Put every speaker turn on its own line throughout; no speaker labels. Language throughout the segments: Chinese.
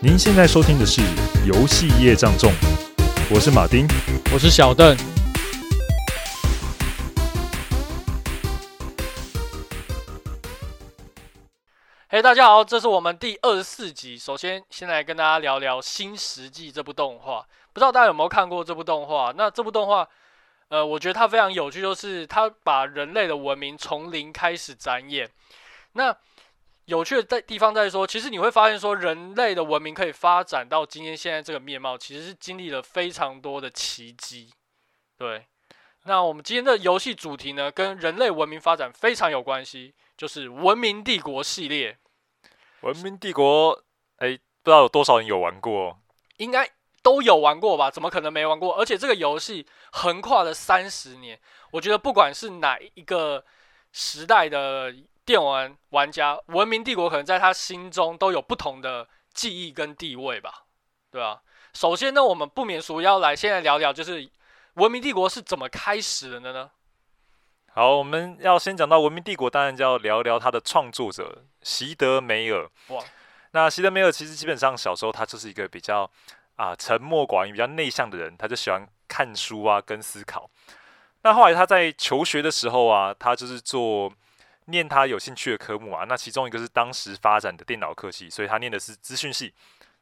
您现在收听的是《游戏业障重》，我是马丁，
我是小邓。嘿，大家好，这是我们第二十四集。首先，先来跟大家聊聊《新石纪》这部动画。不知道大家有没有看过这部动画？那这部动画，呃，我觉得它非常有趣，就是它把人类的文明从零开始展演。那有趣的在地方在说，其实你会发现说，人类的文明可以发展到今天现在这个面貌，其实是经历了非常多的奇迹。对，那我们今天的游戏主题呢，跟人类文明发展非常有关系，就是《文明帝国》系列。
文明帝国，哎，不知道有多少人有玩过？
应该都有玩过吧？怎么可能没玩过？而且这个游戏横跨了三十年，我觉得不管是哪一个时代的。电玩玩家，《文明帝国》可能在他心中都有不同的记忆跟地位吧，对吧？首先呢，我们不免俗要来先来聊聊，就是《文明帝国》是怎么开始的呢？
好，我们要先讲到《文明帝国》，当然就要聊聊他的创作者席德梅尔。哇，那席德梅尔其实基本上小时候他就是一个比较啊沉默寡言、比较内向的人，他就喜欢看书啊跟思考。那后来他在求学的时候啊，他就是做。念他有兴趣的科目啊，那其中一个是当时发展的电脑科技，所以他念的是资讯系。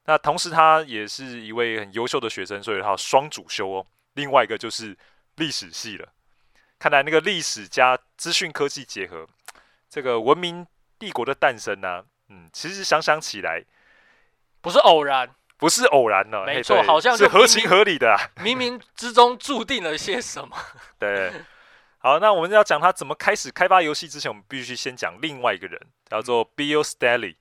那同时他也是一位很优秀的学生，所以他有双主修哦。另外一个就是历史系了。看来那个历史加资讯科技结合，这个文明帝国的诞生呢、啊，嗯，其实想想起来
不是偶然，
不是偶然的，
没错，好像
是合情合理的、啊，
冥冥之中注定了些什么。
对。好，那我们要讲他怎么开始开发游戏之前，我们必须先讲另外一个人，叫做 Bill Stely。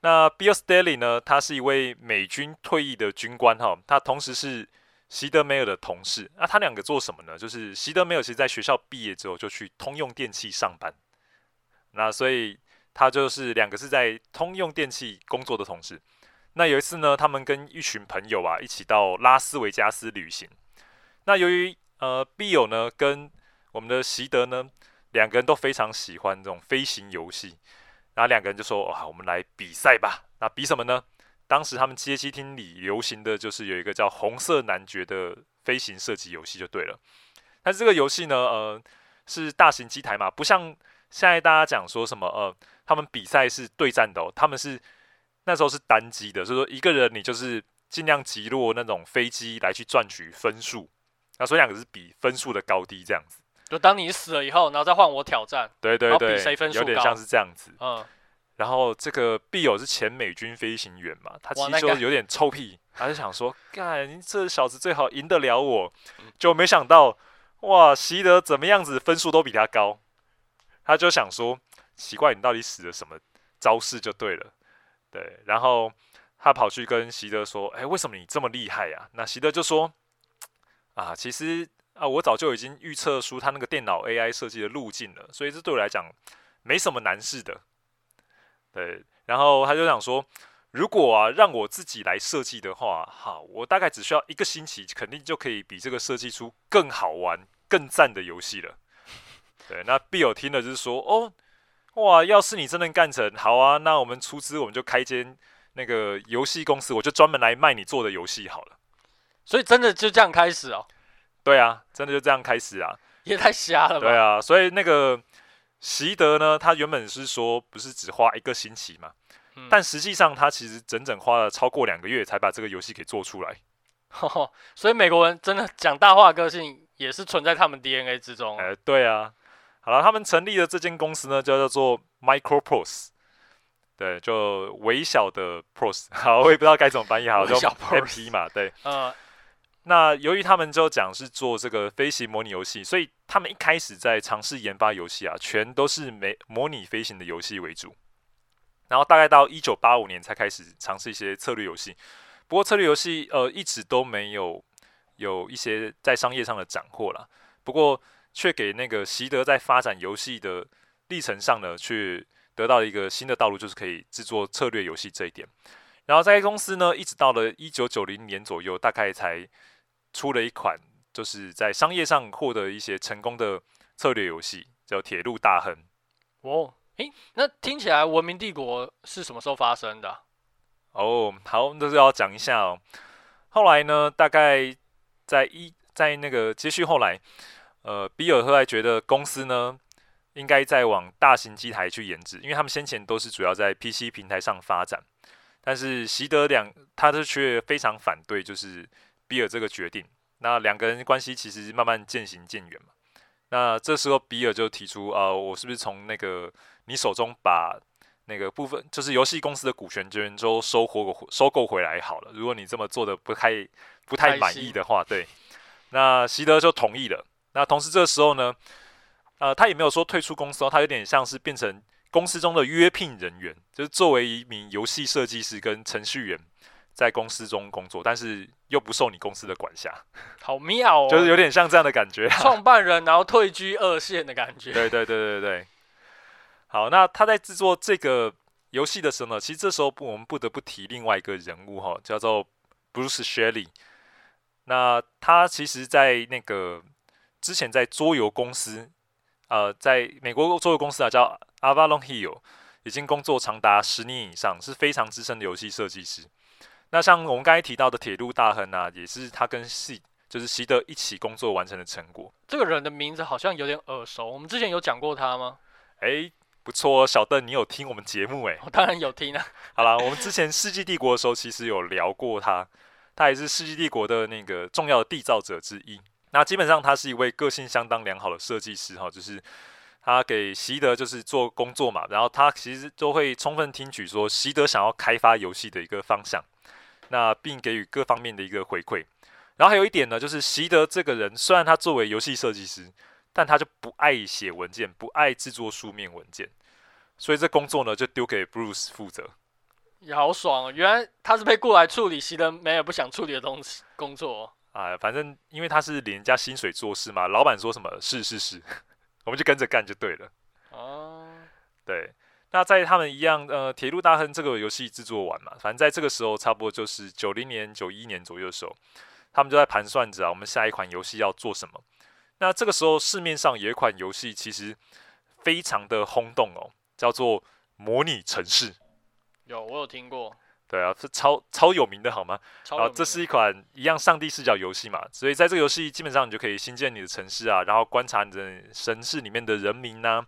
那 Bill Stely 呢，他是一位美军退役的军官哈，他同时是席德梅尔的同事。那他两个做什么呢？就是席德梅尔其实在学校毕业之后就去通用电器上班，那所以他就是两个是在通用电器工作的同事。那有一次呢，他们跟一群朋友啊一起到拉斯维加斯旅行。那由于呃 Bill 呢跟我们的习德呢，两个人都非常喜欢这种飞行游戏，然后两个人就说：“啊，我们来比赛吧。”那比什么呢？当时他们街机厅里流行的就是有一个叫《红色男爵》的飞行射击游戏，就对了。但是这个游戏呢，呃，是大型机台嘛，不像现在大家讲说什么，呃，他们比赛是对战的哦，他们是那时候是单机的，所以说一个人你就是尽量击落那种飞机来去赚取分数。那所以两个是比分数的高低这样子。
就当你死了以后，然后再换我挑战，
对对对，
比谁分数高，
有点像是这样子。
嗯，
然后这个必友是前美军飞行员嘛，他其实就有点臭屁，他就想说，干，你这小子最好赢得了我，就没想到，哇，席德怎么样子分数都比他高，他就想说，奇怪，你到底使了什么招式就对了，对，然后他跑去跟席德说，哎，为什么你这么厉害呀？那席德就说，啊，其实。啊，我早就已经预测出他那个电脑 AI 设计的路径了，所以这对我来讲没什么难事的。对，然后他就想说，如果啊让我自己来设计的话，哈，我大概只需要一个星期，肯定就可以比这个设计出更好玩、更赞的游戏了。对，那 Bill 听了就是说，哦，哇，要是你真能干成，好啊，那我们出资，我们就开间那个游戏公司，我就专门来卖你做的游戏好了。
所以真的就这样开始哦。
对啊，真的就这样开始啊，
也太瞎了吧！
对啊，所以那个席德呢，他原本是说不是只花一个星期嘛，嗯、但实际上他其实整整花了超过两个月才把这个游戏给做出来。
呵呵，所以美国人真的讲大话个性也是存在他们 DNA 之中。
哎，对啊，好了，他们成立的这间公司呢，就叫做 Microprose，对，就微小的 Prose，好，我也不知道该怎么翻译，好，就 MP 嘛，对，嗯。那由于他们就讲是做这个飞行模拟游戏，所以他们一开始在尝试研发游戏啊，全都是没模拟飞行的游戏为主。然后大概到一九八五年才开始尝试一些策略游戏。不过策略游戏呃一直都没有有一些在商业上的斩获啦。不过却给那个席德在发展游戏的历程上呢，却得到一个新的道路，就是可以制作策略游戏这一点。然后在公司呢，一直到了一九九零年左右，大概才。出了一款就是在商业上获得一些成功的策略游戏，叫《铁路大亨》。
哦，诶，那听起来《文明帝国》是什么时候发生的？
哦，好，那就要讲一下哦。后来呢，大概在一在那个接续后来，呃，比尔后来觉得公司呢应该再往大型机台去研制，因为他们先前都是主要在 PC 平台上发展。但是习德两他是却非常反对，就是比尔这个决定。那两个人关系其实慢慢渐行渐远嘛。那这时候比尔就提出啊、呃，我是不是从那个你手中把那个部分，就是游戏公司的股权权都收获收购回来好了？如果你这么做的不太不太满意的话，对。那席德就同意了。那同时这个时候呢，呃，他也没有说退出公司哦，他有点像是变成公司中的约聘人员，就是作为一名游戏设计师跟程序员。在公司中工作，但是又不受你公司的管辖，
好妙哦，
就是有点像这样的感觉。
创办人然后退居二线的感觉。
对对对对对。好，那他在制作这个游戏的时候呢，其实这时候不，我们不得不提另外一个人物哈，叫做 Bruce Shelley。那他其实，在那个之前在桌游公司，呃，在美国桌游公司啊，叫 Avalon Hill，已经工作长达十年以上，是非常资深的游戏设计师。那像我们刚才提到的铁路大亨啊，也是他跟习就是习德一起工作完成的成果。
这个人的名字好像有点耳熟，我们之前有讲过他吗？
诶，不错，小邓，你有听我们节目诶？
我当然有听啊。
好啦，我们之前世纪帝国的时候，其实有聊过他，他也是世纪帝国的那个重要的缔造者之一。那基本上他是一位个性相当良好的设计师哈，就是他给习得就是做工作嘛，然后他其实都会充分听取说习得想要开发游戏的一个方向。那并给予各方面的一个回馈，然后还有一点呢，就是习德这个人虽然他作为游戏设计师，但他就不爱写文件，不爱制作书面文件，所以这工作呢就丢给 Bruce 负责。
也好爽哦，原来他是被雇来处理习德没有不想处理的东西工作哦。
啊，反正因为他是领人家薪水做事嘛，老板说什么是是是，我们就跟着干就对了。哦，对。那在他们一样，呃，铁路大亨这个游戏制作完嘛，反正在这个时候，差不多就是九零年、九一年左右的时候，他们就在盘算着啊，我们下一款游戏要做什么。那这个时候，市面上有一款游戏其实非常的轰动哦，叫做《模拟城市》。
有，我有听过。
对啊，是超超有名的，好吗？超有名。啊，这是一款一样上帝视角游戏嘛，所以在这个游戏基本上你就可以新建你的城市啊，然后观察你的城市里面的人民呐、啊。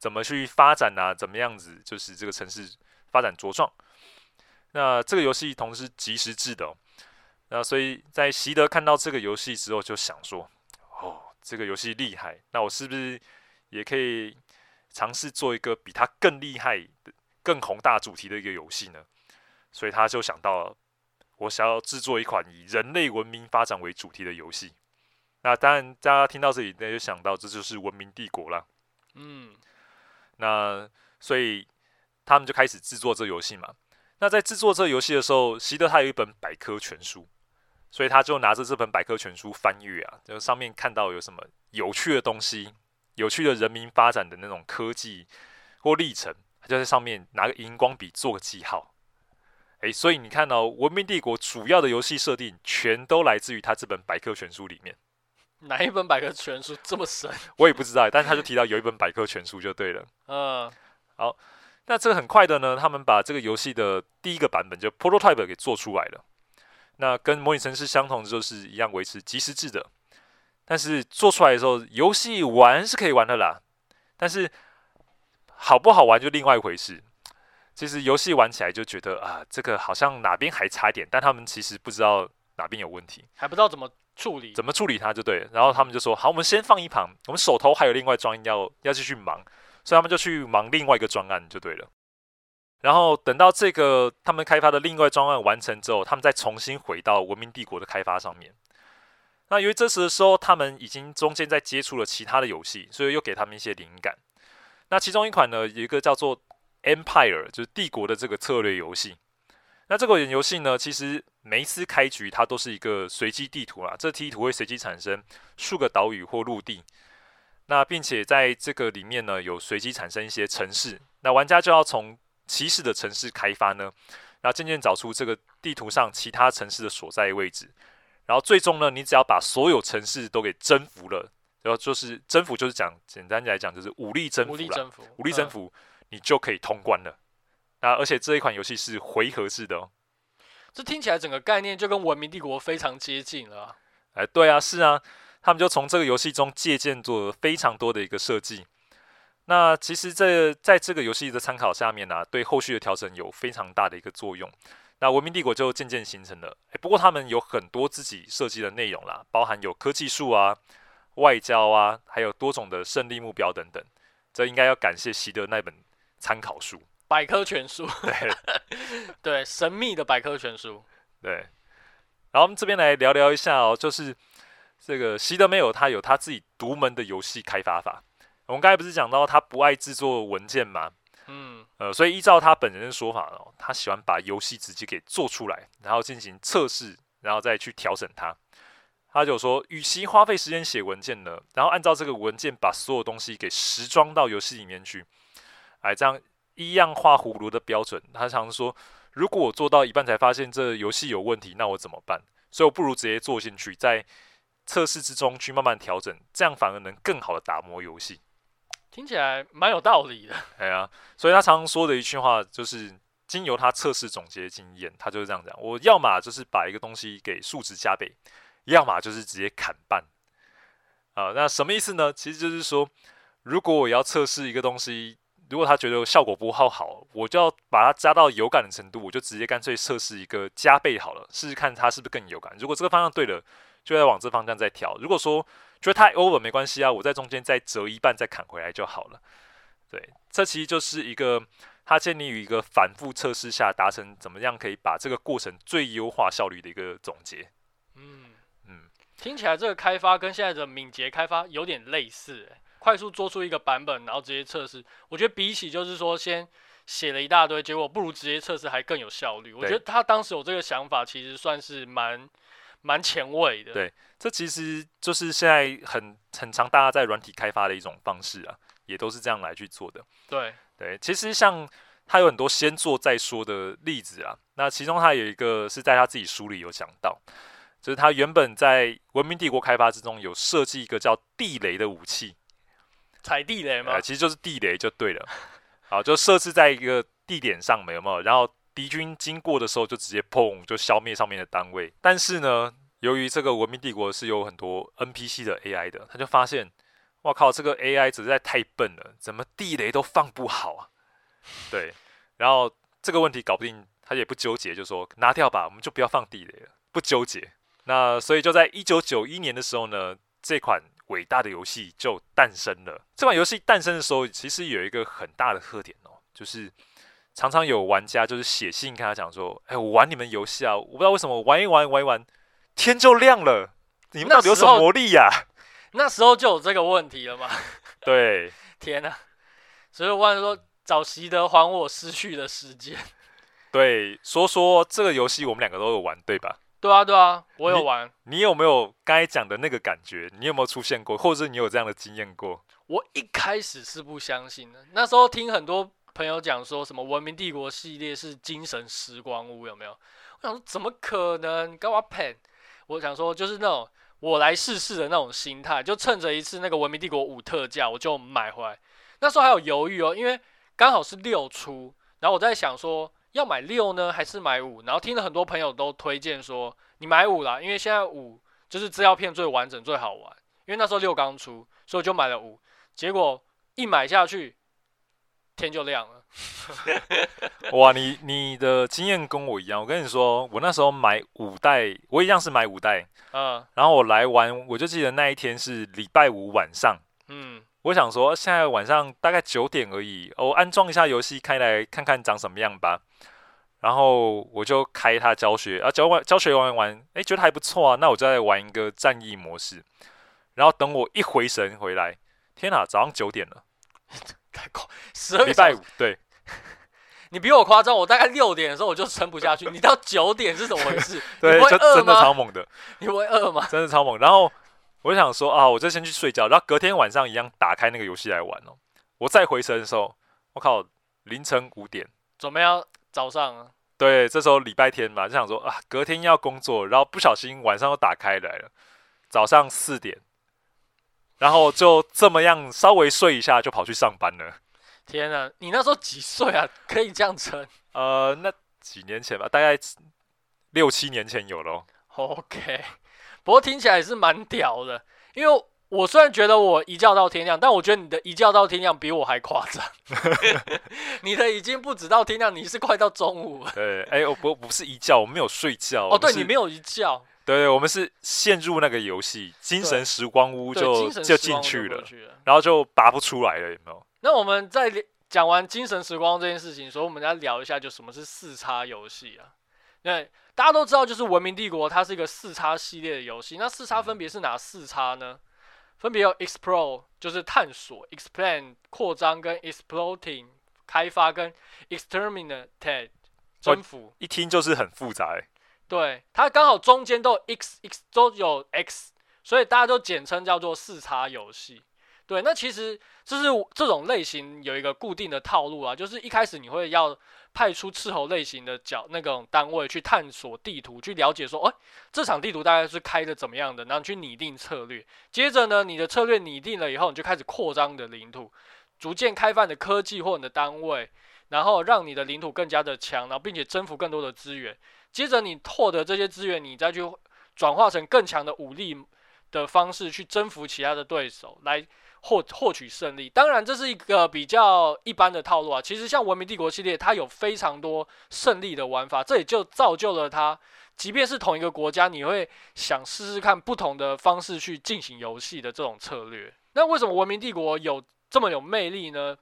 怎么去发展、啊？怎么样子就是这个城市发展茁壮？那这个游戏同时是即时制的、那所以在习得看到这个游戏之后，就想说：哦，这个游戏厉害，那我是不是也可以尝试做一个比它更厉害、更宏大主题的一个游戏呢？所以他就想到，我想要制作一款以人类文明发展为主题的游戏。那当然，大家听到这里，那就想到这就是《文明帝国》了。嗯。那所以他们就开始制作这游戏嘛。那在制作这游戏的时候，习得他有一本百科全书，所以他就拿着这本百科全书翻阅啊，就上面看到有什么有趣的东西、有趣的人民发展的那种科技或历程，他就在上面拿个荧光笔做个记号。诶，所以你看到、《文明帝国》主要的游戏设定，全都来自于他这本百科全书里面。
哪一本百科全书这么神？
我也不知道，但是他就提到有一本百科全书就对了。
嗯，
好，那这个很快的呢，他们把这个游戏的第一个版本就 prototype 给做出来了。那跟模拟城市相同，就是一样维持即时制的。但是做出来的时候，游戏玩是可以玩的啦，但是好不好玩就另外一回事。其实游戏玩起来就觉得啊，这个好像哪边还差一点，但他们其实不知道哪边有问题，
还不知道怎么。处理
怎么处理它就对，然后他们就说好，我们先放一旁，我们手头还有另外专案要要继续忙，所以他们就去忙另外一个专案就对了。然后等到这个他们开发的另外专案完成之后，他们再重新回到文明帝国的开发上面。那由于这时的时候他们已经中间在接触了其他的游戏，所以又给他们一些灵感。那其中一款呢，有一个叫做 Empire，就是帝国的这个策略游戏。那这个游戏呢，其实每一次开局它都是一个随机地图啦，这地图会随机产生数个岛屿或陆地，那并且在这个里面呢，有随机产生一些城市，那玩家就要从起始的城市开发呢，然后渐渐找出这个地图上其他城市的所在位置，然后最终呢，你只要把所有城市都给征服了，然后就是征服就是讲简单来讲就是武力征服啦，武力征服，武力征服，你就可以通关了。那而且这一款游戏是回合制的哦，
这听起来整个概念就跟《文明帝国》非常接近了啊。
哎，对啊，是啊，他们就从这个游戏中借鉴做了非常多的一个设计。那其实这在这个游戏的参考下面呢、啊，对后续的调整有非常大的一个作用。那《文明帝国》就渐渐形成了。哎，不过他们有很多自己设计的内容啦，包含有科技树啊、外交啊，还有多种的胜利目标等等。这应该要感谢习得那本参考书。
百科全书，
对
对，神秘的百科全书，
对。然后我们这边来聊聊一下哦，就是这个西德没有他有他自己独门的游戏开发法。我们刚才不是讲到他不爱制作文件吗？嗯，呃，所以依照他本人的说法哦，他喜欢把游戏直接给做出来，然后进行测试，然后再去调整它。他就说，与其花费时间写文件呢，然后按照这个文件把所有东西给实装到游戏里面去，哎，这样。一样画葫芦的标准，他常说：“如果我做到一半才发现这游戏有问题，那我怎么办？”所以我不如直接做进去，在测试之中去慢慢调整，这样反而能更好的打磨游戏。
听起来蛮有道理的。
哎呀，所以他常常说的一句话就是：经由他测试总结经验，他就是这样讲：我要么就是把一个东西给数值加倍，要么就是直接砍半。啊，那什么意思呢？其实就是说，如果我要测试一个东西。如果他觉得效果不好，好，我就要把它加到有感的程度，我就直接干脆测试一个加倍好了，试试看它是不是更有感。如果这个方向对了，就要往这方向再调。如果说觉得太 over 没关系啊，我在中间再折一半再砍回来就好了。对，这其实就是一个它建立于一个反复测试下达成怎么样可以把这个过程最优化效率的一个总结。
嗯嗯，听起来这个开发跟现在的敏捷开发有点类似，欸。快速做出一个版本，然后直接测试。我觉得比起就是说先写了一大堆，结果不如直接测试还更有效率。我觉得他当时有这个想法，其实算是蛮蛮前卫的。
对，这其实就是现在很很常大家在软体开发的一种方式啊，也都是这样来去做的。
对
对，其实像他有很多先做再说的例子啊。那其中他有一个是在他自己书里有讲到，就是他原本在文明帝国开发之中有设计一个叫地雷的武器。
踩地雷
吗？其实就是地雷就对了。好，就设置在一个地点上面，有没有？然后敌军经过的时候就直接砰，就消灭上面的单位。但是呢，由于这个文明帝国是有很多 NPC 的 AI 的，他就发现，哇靠，这个 AI 实在太笨了，怎么地雷都放不好啊？对，然后这个问题搞不定，他也不纠结，就说拿掉吧，我们就不要放地雷了，不纠结。那所以就在一九九一年的时候呢，这款。伟大的游戏就诞生了。这款游戏诞生的时候，其实有一个很大的特点哦，就是常常有玩家就是写信跟他讲说：“哎，我玩你们游戏啊，我不知道为什么玩一玩玩一玩，天就亮了。你们到底有什么魔力呀？”
那时候就有这个问题了吗？
对，
天哪！所以我问说：“找习得还我失去的时间。”
对，说说这个游戏，我们两个都有玩，对吧？
对啊，对啊，我有玩。
你，你有没有刚才讲的那个感觉？你有没有出现过，或者是你有这样的经验过？
我一开始是不相信的。那时候听很多朋友讲说什么《文明帝国》系列是精神时光屋，有没有？我想说怎么可能？跟我骗！我想说就是那种我来试试的那种心态，就趁着一次那个《文明帝国五》特价，我就买回来。那时候还有犹豫哦，因为刚好是六出，然后我在想说。要买六呢，还是买五？然后听了很多朋友都推荐说，你买五啦，因为现在五就是资料片最完整、最好玩。因为那时候六刚出，所以我就买了五。结果一买下去，天就亮了。
哇，你你的经验跟我一样。我跟你说，我那时候买五代，我一样是买五代。嗯。然后我来玩，我就记得那一天是礼拜五晚上。嗯。我想说，现在晚上大概九点而已，我安装一下游戏，开来看看长什么样吧。然后我就开它教学，啊，教完教学玩一玩，哎，觉得还不错啊。那我就再玩一个战役模式。然后等我一回神回来，天哪，早上九点了，
太快，十二
礼拜五，对，
你比我夸张。我大概六点的时候我就撑不下去，你到九点是怎么回事？
对，真的超猛的，
你会饿吗？
真的超猛。然后我就想说啊，我就先去睡觉，然后隔天晚上一样打开那个游戏来玩哦。我再回神的时候，我靠，凌晨五点，
准备要？早上啊，
对，这时候礼拜天嘛，就想说啊，隔天要工作，然后不小心晚上又打开来了，早上四点，然后就这么样稍微睡一下就跑去上班了。
天啊，你那时候几岁啊？可以这样撑？
呃，那几年前吧，大概六七年前有咯。
OK，不过听起来也是蛮屌的，因为我虽然觉得我一觉到天亮，但我觉得你的一觉到天亮比我还夸张。你的已经不止到天亮，你是快到中午了。
对，哎、欸，我不不是一觉，我没有睡觉。
哦，对你没有一觉。
对，我们是陷入那个游戏精神时光屋就就进去了，
去了
然后就拔不出来了，有没有？
那我们在讲完精神时光这件事情，所以我们来聊一下，就什么是四叉游戏啊？对，大家都知道，就是文明帝国它是一个四叉系列的游戏。那四叉分别是哪四叉呢？分别有 explore 就是探索，expand 扩张跟 exploiting 开发跟 exterminate 征服。
一听就是很复杂欸。
对，它刚好中间都有 x x 都有 x，所以大家都简称叫做四叉游戏。对，那其实就是这种类型有一个固定的套路啊，就是一开始你会要派出斥候类型的角那种单位去探索地图，去了解说，哎，这场地图大概是开的怎么样的，然后去拟定策略。接着呢，你的策略拟定了以后，你就开始扩张你的领土，逐渐开发你的科技或你的单位，然后让你的领土更加的强，然后并且征服更多的资源。接着你获得这些资源，你再去转化成更强的武力的方式去征服其他的对手，来获获取胜利。当然，这是一个比较一般的套路啊。其实像《文明帝国》系列，它有非常多胜利的玩法，这也就造就了它。即便是同一个国家，你会想试试看不同的方式去进行游戏的这种策略。那为什么《文明帝国》有这么有魅力呢？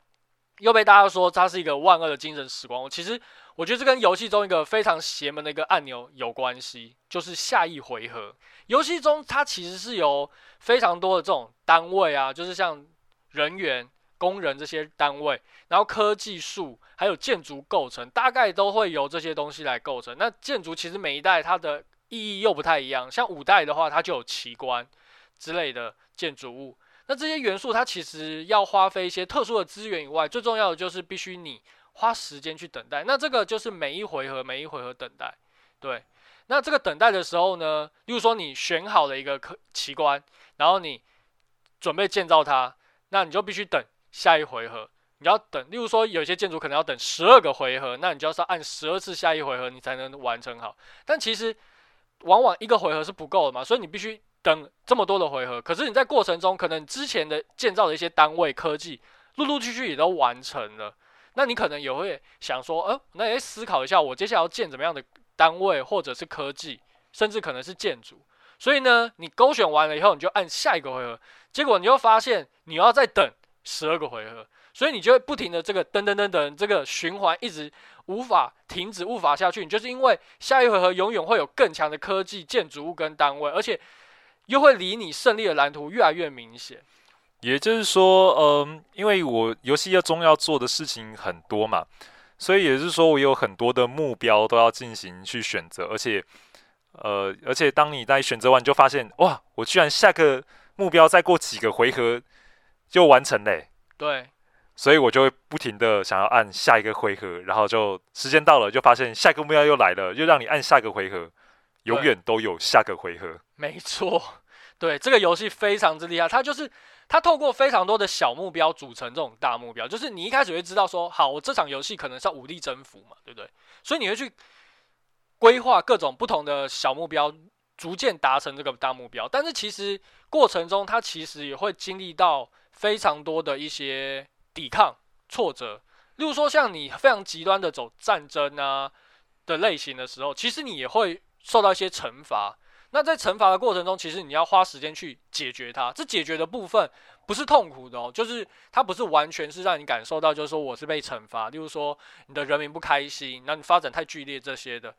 又被大家说它是一个万恶的精神时光。其实。我觉得这跟游戏中一个非常邪门的一个按钮有关系，就是下一回合。游戏中它其实是由非常多的这种单位啊，就是像人员、工人这些单位，然后科技树还有建筑构成，大概都会由这些东西来构成。那建筑其实每一代它的意义又不太一样，像五代的话，它就有奇观之类的建筑物。那这些元素它其实要花费一些特殊的资源以外，最重要的就是必须你。花时间去等待，那这个就是每一回合每一回合等待，对。那这个等待的时候呢，例如说你选好了一个奇观，然后你准备建造它，那你就必须等下一回合，你要等。例如说有些建筑可能要等十二个回合，那你就要按十二次下一回合，你才能完成好。但其实往往一个回合是不够的嘛，所以你必须等这么多的回合。可是你在过程中，可能之前的建造的一些单位科技，陆陆续续也都完成了。那你可能也会想说，呃，那也思考一下，我接下来要建怎么样的单位，或者是科技，甚至可能是建筑。所以呢，你勾选完了以后，你就按下一个回合，结果你又发现你要再等十二个回合，所以你就会不停的这个噔噔噔噔这个循环一直无法停止，无法下去。你就是因为下一回合永远会有更强的科技、建筑物跟单位，而且又会离你胜利的蓝图越来越明显。
也就是说，嗯，因为我游戏要中要做的事情很多嘛，所以也就是说，我有很多的目标都要进行去选择，而且，呃，而且当你在选择完，你就发现，哇，我居然下个目标再过几个回合就完成嘞。
对，
所以我就会不停的想要按下一个回合，然后就时间到了，就发现下个目标又来了，又让你按下个回合，永远都有下个回合。
没错，对，这个游戏非常之厉害，它就是。它透过非常多的小目标组成这种大目标，就是你一开始会知道说，好，我这场游戏可能是要武力征服嘛，对不对？所以你会去规划各种不同的小目标，逐渐达成这个大目标。但是其实过程中，它其实也会经历到非常多的一些抵抗、挫折。例如说，像你非常极端的走战争啊的类型的时候，其实你也会受到一些惩罚。那在惩罚的过程中，其实你要花时间去解决它。这解决的部分不是痛苦的哦，就是它不是完全是让你感受到，就是说我是被惩罚。例如说你的人民不开心，那你发展太剧烈这些的。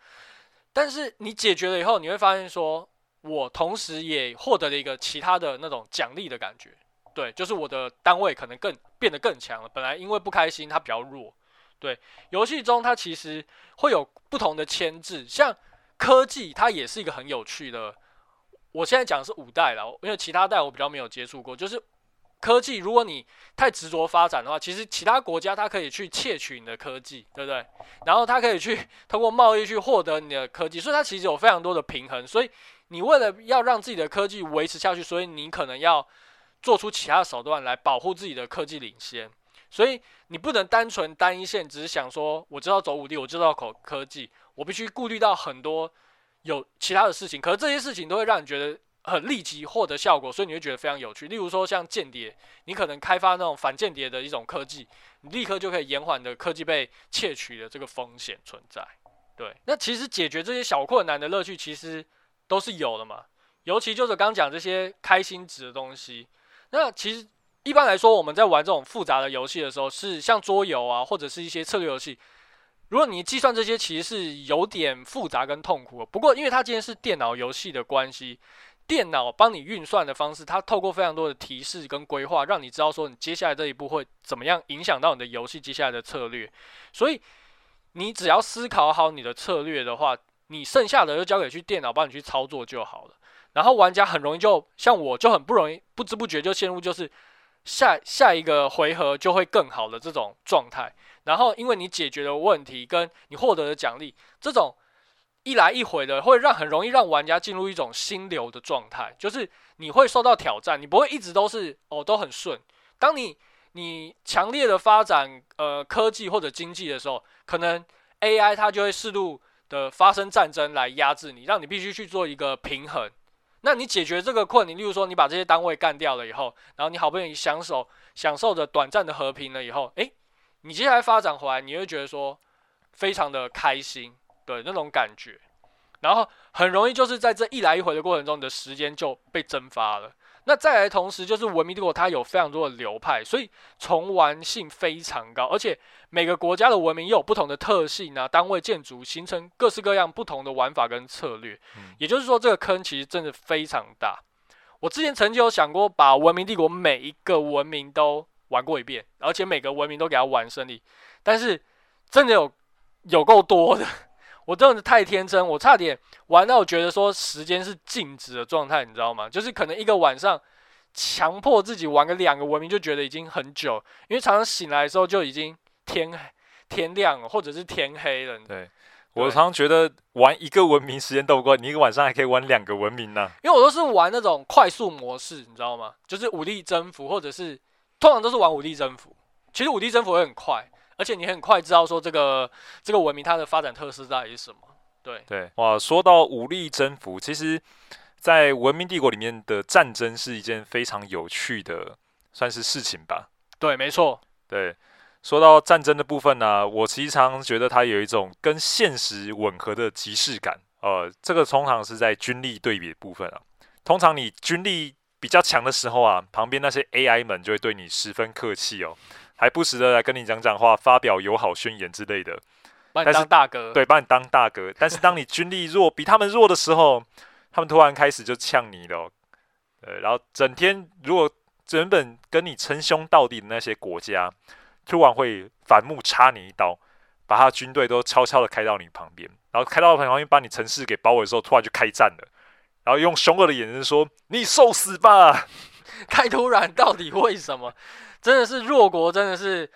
但是你解决了以后，你会发现说，我同时也获得了一个其他的那种奖励的感觉。对，就是我的单位可能更变得更强了。本来因为不开心，它比较弱。对，游戏中它其实会有不同的牵制，像。科技它也是一个很有趣的，我现在讲的是五代了，因为其他代我比较没有接触过。就是科技，如果你太执着发展的话，其实其他国家它可以去窃取你的科技，对不对？然后它可以去通过贸易去获得你的科技，所以它其实有非常多的平衡。所以你为了要让自己的科技维持下去，所以你可能要做出其他手段来保护自己的科技领先。所以你不能单纯单一线，只是想说我知道走五 D，，我知道口科技。我必须顾虑到很多有其他的事情，可是这些事情都会让你觉得很立即获得效果，所以你会觉得非常有趣。例如说像间谍，你可能开发那种反间谍的一种科技，你立刻就可以延缓的科技被窃取的这个风险存在。对，那其实解决这些小困难的乐趣其实都是有的嘛，尤其就是刚讲这些开心值的东西。那其实一般来说，我们在玩这种复杂的游戏的时候，是像桌游啊，或者是一些策略游戏。如果你计算这些，其实是有点复杂跟痛苦的。不过，因为它今天是电脑游戏的关系，电脑帮你运算的方式，它透过非常多的提示跟规划，让你知道说你接下来这一步会怎么样影响到你的游戏接下来的策略。所以。你只要思考好你的策略的话，你剩下的就交给去电脑帮你去操作就好了。然后玩家很容易就像我就很不容易不知不觉就陷入就是下下一个回合就会更好的这种状态。然后因为你解决的问题跟你获得的奖励，这种一来一回的会让很容易让玩家进入一种心流的状态，就是你会受到挑战，你不会一直都是哦都很顺。当你你强烈的发展呃科技或者经济的时候，可能 AI 它就会适度的发生战争来压制你，让你必须去做一个平衡。那你解决这个困难，例如说你把这些单位干掉了以后，然后你好不容易享受享受着短暂的和平了以后，诶，你接下来发展回来，你会觉得说非常的开心，对那种感觉。然后很容易就是在这一来一回的过程中，你的时间就被蒸发了。那再来，同时就是文明帝国，它有非常多的流派，所以重玩性非常高，而且每个国家的文明又有不同的特性啊，单位建筑形成各式各样不同的玩法跟策略。嗯，也就是说，这个坑其实真的非常大。我之前曾经有想过把文明帝国每一个文明都玩过一遍，而且每个文明都给它玩胜利，但是真的有有够多的。我真的是太天真，我差点玩到我觉得说时间是静止的状态，你知道吗？就是可能一个晚上强迫自己玩个两个文明，就觉得已经很久，因为常常醒来的时候就已经天天亮了，或者是天黑了。
对，我常常觉得玩一个文明时间都不够，你一个晚上还可以玩两个文明呢。
因为我都是玩那种快速模式，你知道吗？就是武力征服，或者是通常都是玩武力征服。其实武力征服会很快。而且你很快知道说这个这个文明它的发展特色到底是什么？对
对，哇，说到武力征服，其实，在文明帝国里面的战争是一件非常有趣的，算是事情吧。
对，没错。
对，说到战争的部分呢、啊，我其实常觉得它有一种跟现实吻合的即视感。呃，这个通常是在军力对比的部分啊。通常你军力比较强的时候啊，旁边那些 AI 们就会对你十分客气哦。还不时的来跟你讲讲话，发表友好宣言之类的，
把你当大哥，
对，把你当大哥。但是当你军力弱，比他们弱的时候，他们突然开始就呛你了，呃，然后整天如果原本跟你称兄道弟的那些国家，突然会反目插你一刀，把他的军队都悄悄的开到你旁边，然后开到旁边把你城市给包围的时候，突然就开战了，然后用凶恶的眼神说：“你受死吧！”
太突然，到底为什么？真的是弱国，真的是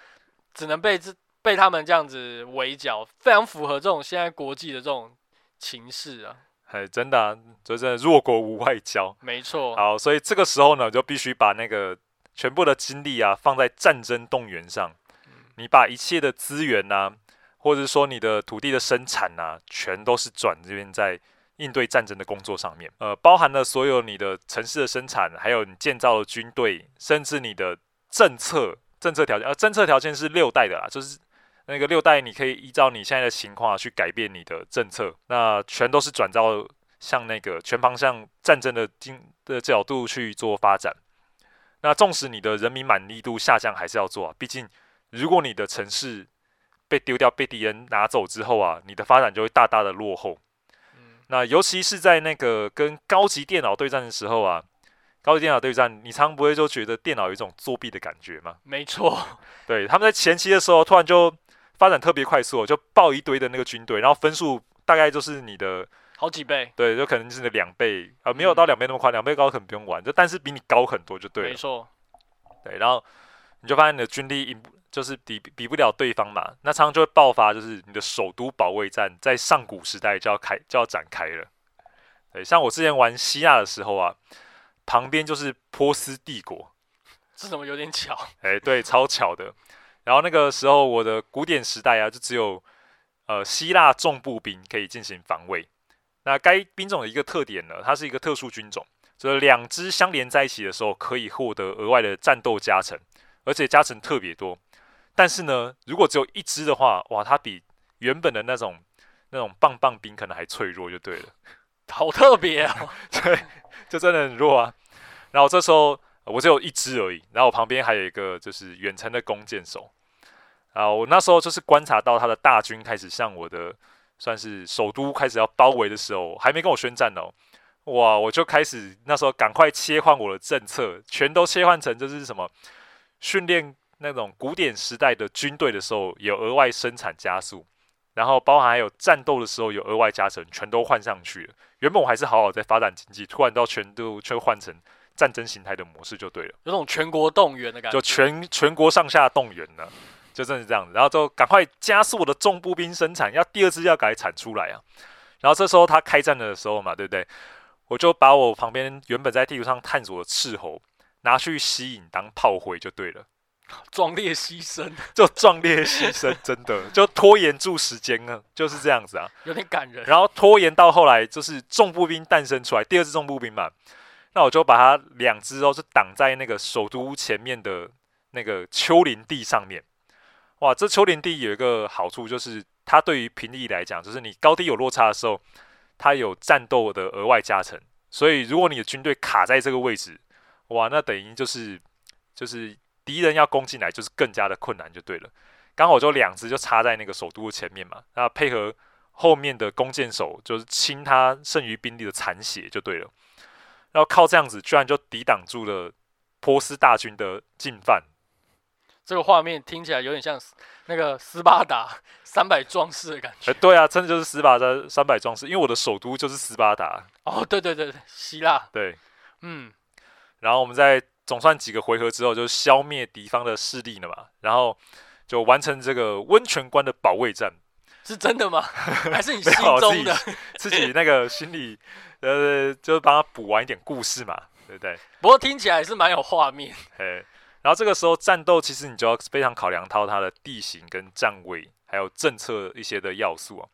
只能被这被他们这样子围剿，非常符合这种现在国际的这种情势啊！
哎，真的啊，就真的弱国无外交，
没错。
好，所以这个时候呢，就必须把那个全部的精力啊放在战争动员上。你把一切的资源呐、啊，或者说你的土地的生产呐、啊，全都是转这边在应对战争的工作上面。呃，包含了所有你的城市的生产，还有你建造的军队，甚至你的。政策政策条件，呃，政策条件是六代的啦，就是那个六代，你可以依照你现在的情况去改变你的政策，那全都是转到向那个全方向战争的经的角度去做发展。那纵使你的人民满意度下降，还是要做啊，毕竟如果你的城市被丢掉、被敌人拿走之后啊，你的发展就会大大的落后。那尤其是在那个跟高级电脑对战的时候啊。高级电脑对战，你常不会就觉得电脑有一种作弊的感觉吗？
没错，
对，他们在前期的时候突然就发展特别快速，就爆一堆的那个军队，然后分数大概就是你的
好几倍，
对，就可能就是你的两倍啊、呃，没有到两倍那么快，两、嗯、倍高可能不用玩，就但是比你高很多就对了。
没错，
对，然后你就发现你的军力赢就是比比不了对方嘛，那常常就会爆发，就是你的首都保卫战在上古时代就要开就要展开了。对，像我之前玩西亚的时候啊。旁边就是波斯帝国，
这怎么有点巧？
哎、欸，对，超巧的。然后那个时候我的古典时代啊，就只有呃希腊重步兵可以进行防卫。那该兵种的一个特点呢，它是一个特殊军种，就是两支相连在一起的时候，可以获得额外的战斗加成，而且加成特别多。但是呢，如果只有一支的话，哇，它比原本的那种那种棒棒兵可能还脆弱，就对了。
好特别啊！
对，就真的很弱啊。然后这时候我只有一支而已，然后我旁边还有一个就是远程的弓箭手。啊，我那时候就是观察到他的大军开始向我的算是首都开始要包围的时候，还没跟我宣战哦。哇，我就开始那时候赶快切换我的政策，全都切换成就是什么训练那种古典时代的军队的时候有额外生产加速，然后包含还有战斗的时候有额外加成，全都换上去了。原本我还是好好在发展经济，突然到全都却换成战争形态的模式就对了，
有种全国动员的感觉，
就全全国上下动员了。就真的是这样子，然后就赶快加速我的重步兵生产，要第二次要改产出来啊！然后这时候他开战的时候嘛，对不对？我就把我旁边原本在地图上探索的斥候拿去吸引当炮灰就对了，
壮烈牺牲，
就壮烈牺牲，真的 就拖延住时间啊，就是这样子啊，
有点感人。
然后拖延到后来就是重步兵诞生出来，第二支重步兵嘛，那我就把它两支都是挡在那个首都前面的那个丘陵地上面。哇，这丘陵地有一个好处，就是它对于平地来讲，就是你高低有落差的时候，它有战斗的额外加成。所以，如果你的军队卡在这个位置，哇，那等于就是就是敌人要攻进来，就是更加的困难，就对了。刚好就两只就插在那个首都的前面嘛，那配合后面的弓箭手，就是清他剩余兵力的残血，就对了。然后靠这样子，居然就抵挡住了波斯大军的进犯。
这个画面听起来有点像那个斯巴达 三百壮士的感觉。
哎，对啊，真的就是斯巴达三百壮士，因为我的首都就是斯巴达。
哦，对对对对，希腊。
对，
嗯。
然后我们在总算几个回合之后，就消灭敌方的势力了嘛，然后就完成这个温泉关的保卫战。
是真的吗？还是你心中的
自己，自己那个心里呃，就是帮他补完一点故事嘛，对不对？
不过听起来是蛮有画面。
哎。然后这个时候战斗，其实你就要非常考量到它的地形跟站位，还有政策一些的要素啊。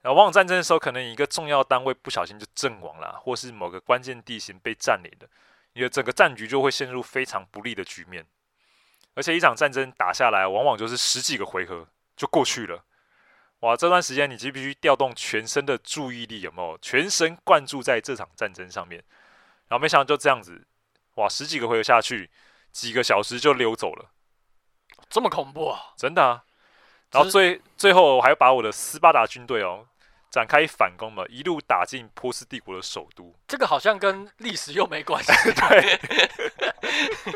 然后往往战争的时候，可能一个重要单位不小心就阵亡了，或是某个关键地形被占领了，你的整个战局就会陷入非常不利的局面。而且一场战争打下来，往往就是十几个回合就过去了。哇，这段时间你就必须调动全身的注意力，有没有？全神贯注在这场战争上面。然后没想到就这样子，哇，十几个回合下去。几个小时就溜走了，
这么恐怖啊！
真的啊！然后最最后，我还要把我的斯巴达军队哦展开反攻嘛，一路打进波斯帝国的首都。
这个好像跟历史又没关系，对，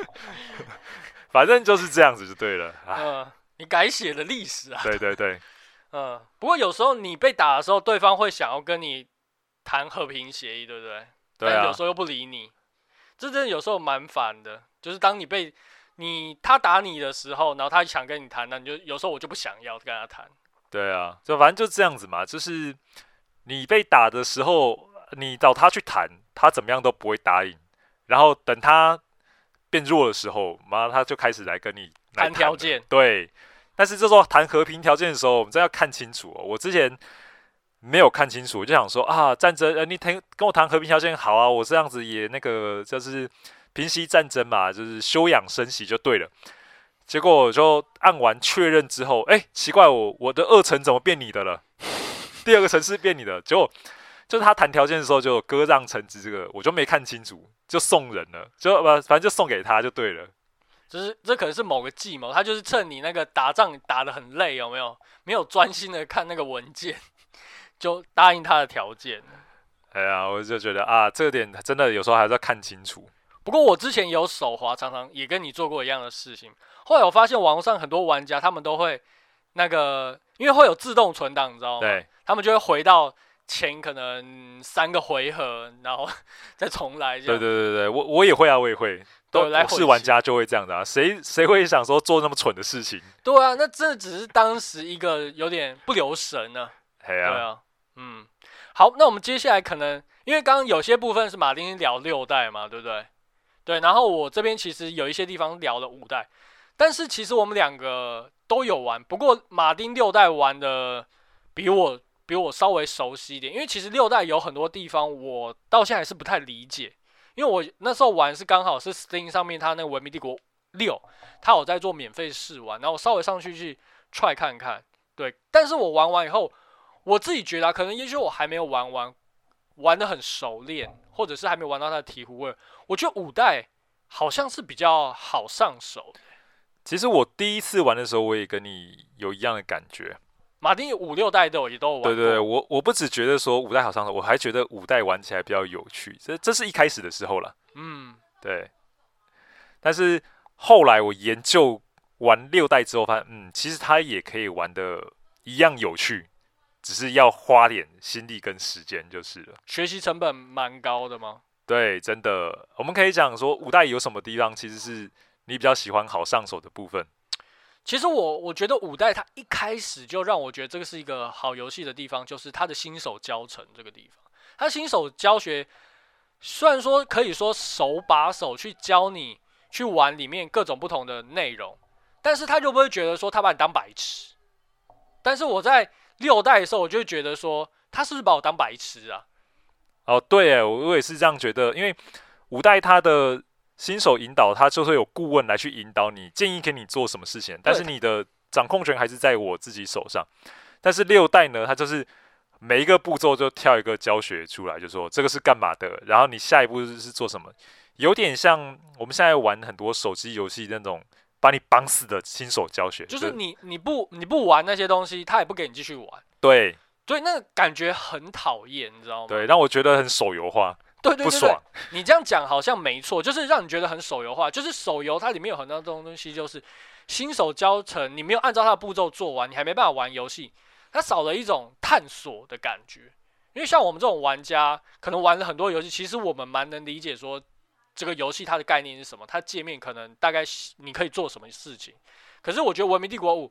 反正就是这样子就对了。
嗯，你改写了历史啊？
对对对，
嗯。不过有时候你被打的时候，对方会想要跟你谈和平协议，对不对？
对啊。
但有时候又不理你，这真的有时候蛮烦的。就是当你被你他打你的时候，然后他想跟你谈，那你就有时候我就不想要跟他谈。
对啊，就反正就这样子嘛。就是你被打的时候，你找他去谈，他怎么样都不会答应。然后等他变弱的时候，妈他就开始来跟你谈
条件。
对，但是这时候谈和平条件的时候，我们真要看清楚哦。我之前没有看清楚，我就想说啊，战争，呃，你谈跟我谈和平条件好啊，我这样子也那个就是。平息战争嘛，就是休养生息就对了。结果我就按完确认之后，哎，奇怪，我我的二层怎么变你的了？第二个城市变你的，结果就是他谈条件的时候就割让城池，这个我就没看清楚，就送人了，就不反正就送给他就对了。
就是这可能是某个计谋，他就是趁你那个打仗打得很累，有没有？没有专心的看那个文件，就答应他的条件。
哎呀，我就觉得啊，这个点真的有时候还是要看清楚。
不过我之前有手滑，常常也跟你做过一样的事情。后来我发现网络上很多玩家，他们都会那个，因为会有自动存档，你知道吗？
对。
他们就会回到前可能三个回合，然后再重来。
对对对对，我我也会啊，我也会。都来是玩家就会这样的啊，谁谁会想说做那么蠢的事情？
对啊，那这只是当时一个有点不留神呢。
对啊。
对啊。嗯。好，那我们接下来可能因为刚刚有些部分是马丁聊六代嘛，对不对？对，然后我这边其实有一些地方聊了五代，但是其实我们两个都有玩，不过马丁六代玩的比我比我稍微熟悉一点，因为其实六代有很多地方我到现在还是不太理解，因为我那时候玩是刚好是 Steam 上面它那个文明帝国六，它有在做免费试玩，然后我稍微上去去 try 看看，对，但是我玩完以后，我自己觉得、可能也许我还没有玩完，玩的很熟练，或者是还没有玩到他的醍醐味，我觉得五代好像是比较好上手。
其实我第一次玩的时候，我也跟你有一样的感觉。
马丁五六代都有，也都有玩。
对对对，我我不只觉得说五代好上手，我还觉得五代玩起来比较有趣。这这是一开始的时候了。嗯，对。但是后来我研究玩六代之后，发现，嗯，其实它也可以玩的一样有趣，只是要花点心力跟时间就是了。
学习成本蛮高的吗？
对，真的。我们可以讲说五代有什么地方，其实是。你比较喜欢好上手的部分？
其实我我觉得五代它一开始就让我觉得这个是一个好游戏的地方，就是它的新手教程这个地方。它新手教学虽然说可以说手把手去教你去玩里面各种不同的内容，但是他就不会觉得说他把你当白痴。但是我在六代的时候，我就会觉得说他是不是把我当白痴啊？
哦，对诶，我我也是这样觉得，因为五代他的。新手引导他就是有顾问来去引导你，建议给你做什么事情，但是你的掌控权还是在我自己手上。但是六代呢，它就是每一个步骤就跳一个教学出来，就说这个是干嘛的，然后你下一步是做什么，有点像我们现在玩很多手机游戏那种把你绑死的新手教学，
就是你你不你不玩那些东西，他也不给你继续玩。
对，
所以那个感觉很讨厌，你知道吗？
对，让我觉得很手游化。
对对对对，你这样讲好像没错，就是让你觉得很手游化。就是手游它里面有很多这种东西，就是新手教程，你没有按照它的步骤做完，你还没办法玩游戏，它少了一种探索的感觉。因为像我们这种玩家，可能玩了很多游戏，其实我们蛮能理解说这个游戏它的概念是什么，它界面可能大概你可以做什么事情。可是我觉得《文明帝国五》。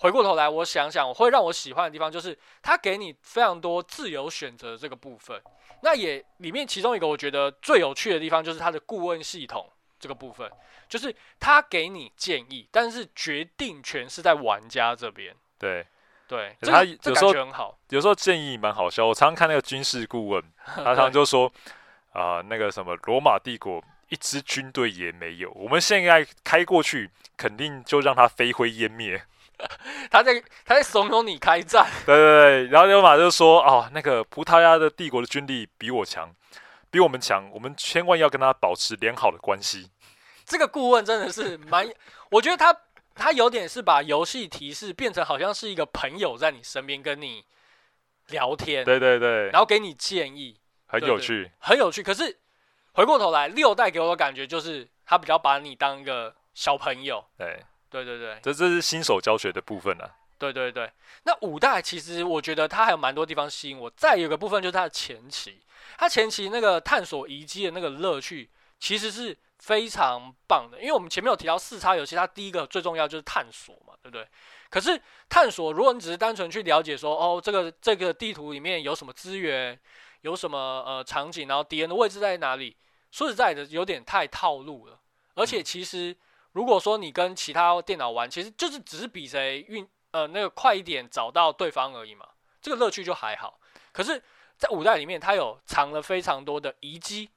回过头来，我想想，我会让我喜欢的地方就是它给你非常多自由选择这个部分。那也里面其中一个我觉得最有趣的地方就是它的顾问系统这个部分，就是它给你建议，但是决定权是在玩家这边。
对
对，
他有时候
很好，
有时候建议蛮好笑。我常常看那个军事顾问，他常常就说啊、呃，那个什么罗马帝国一支军队也没有，我们现在开过去，肯定就让它飞灰烟灭。
他在他在怂恿你开战，
对对对，然后罗马就说：“哦，那个葡萄牙的帝国的军力比我强，比我们强，我们千万要跟他保持良好的关系。”
这个顾问真的是蛮，我觉得他他有点是把游戏提示变成好像是一个朋友在你身边跟你聊天，
对对对，
然后给你建议，
很有趣，
对对，很有趣。可是回过头来，六代给我的感觉就是他比较把你当一个小朋友，
对。
对对对，
这这是新手教学的部分啊。
对对对，那五代其实我觉得它还有蛮多地方吸引我。再有个部分就是它的前期，它前期那个探索遗迹的那个乐趣其实是非常棒的。因为我们前面有提到四叉游戏，它第一个最重要就是探索嘛，对不对？可是探索，如果你只是单纯去了解说，哦，这个这个地图里面有什么资源，有什么呃场景，然后敌人的位置在哪里，说实在的，有点太套路了。而且其实。嗯如果说你跟其他电脑玩，其实就是只是比谁运呃那个快一点找到对方而已嘛，这个乐趣就还好。可是，在五代里面，它有藏了非常多的遗迹，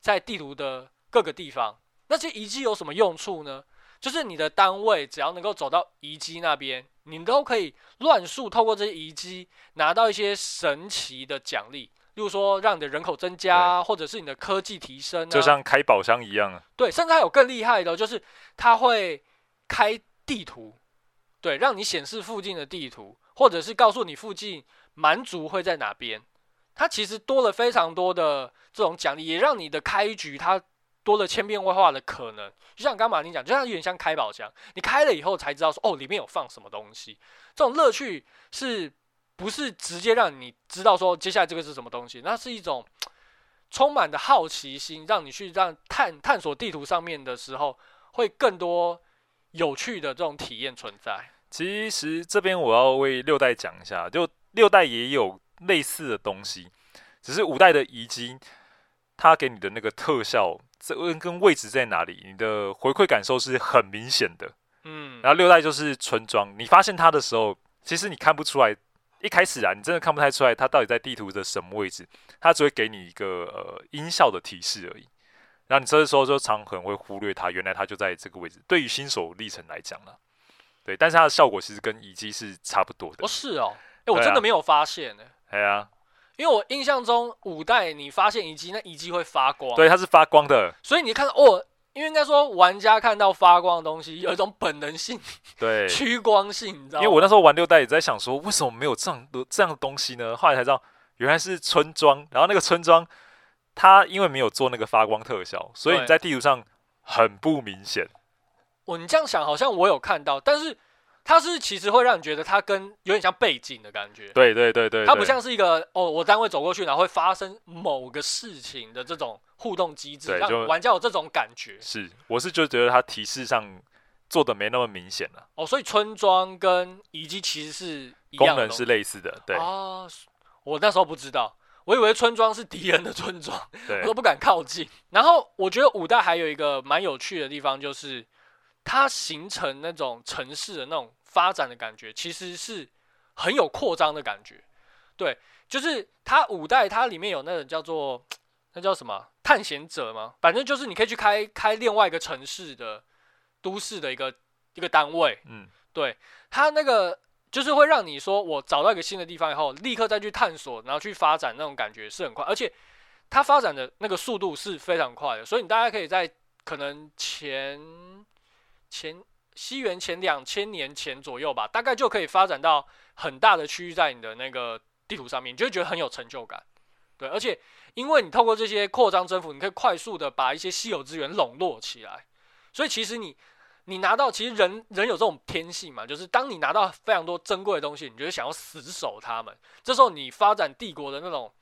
在地图的各个地方。那些遗迹有什么用处呢？就是你的单位只要能够走到遗迹那边，你都可以乱数透过这些遗迹拿到一些神奇的奖励。例如说，让你的人口增加，或者是你的科技提升，
就像开宝箱一样啊。
对，甚至还有更厉害的，就是它会开地图，对，让你显示附近的地图，或者是告诉你附近蛮族会在哪边。它其实多了非常多的这种奖励，也让你的开局它多了千变万化的可能。就像刚刚马丁讲，就像有点像开宝箱，你开了以后才知道说，哦，里面有放什么东西。这种乐趣是。不是直接让你知道说接下来这个是什么东西，那是一种充满的好奇心，让你去让探探索地图上面的时候，会更多有趣的这种体验存在。
其实这边我要为六代讲一下，就六代也有类似的东西，只是五代的遗迹，它给你的那个特效，这跟位置在哪里，你的回馈感受是很明显的。嗯，然后六代就是村庄，你发现它的时候，其实你看不出来。一开始啊，你真的看不太出来它到底在地图的什么位置，它只会给你一个呃音效的提示而已。然后你这时候就常可能会忽略它，原来它就在这个位置。对于新手历程来讲呢，对，但是它的效果其实跟遗迹是差不多的。
哦，是哦，哎，我真的没有发现呢。
哎呀，
因为我印象中五代你发现遗迹，那遗迹会发光。
对，它是发光的。
所以你看哦。因为应该说，玩家看到发光的东西有一种本能性，
对，
趋光性，你知道吗？
因为我那时候玩六代也在想说，为什么没有这样的这样的东西呢？后来才知道，原来是村庄。然后那个村庄，它因为没有做那个发光特效，所以你在地图上很不明显。
我你这样想，好像我有看到，但是。它是其实会让你觉得它跟有点像背景的感觉，
对对对对，
它不像是一个哦，我单位走过去然后会发生某个事情的这种互动机制，让玩家有这种感觉。
是，我是就觉得它提示上做的没那么明显了。
哦，所以村庄跟遗迹其实是一样的，
功能是类似的。对
啊，我那时候不知道，我以为村庄是敌人的村庄，我都不敢靠近。然后我觉得五代还有一个蛮有趣的地方就是。它形成那种城市的那种发展的感觉，其实是很有扩张的感觉。对，就是它五代，它里面有那种叫做 那叫什么探险者吗？反正就是你可以去开开另外一个城市的都市的一个一个单位。嗯，对，它那个就是会让你说我找到一个新的地方以后，立刻再去探索，然后去发展，那种感觉是很快，而且它发展的那个速度是非常快的。所以你大家可以在可能前。前西元前两千年前左右吧，大概就可以发展到很大的区域在你的那个地图上面，你就会觉得很有成就感。对，而且因为你透过这些扩张征服，你可以快速的把一些稀有资源笼络起来，所以其实你你拿到，其实人人有这种天性嘛，就是当你拿到非常多珍贵的东西，你就会想要死守它们。这时候你发展帝国的那种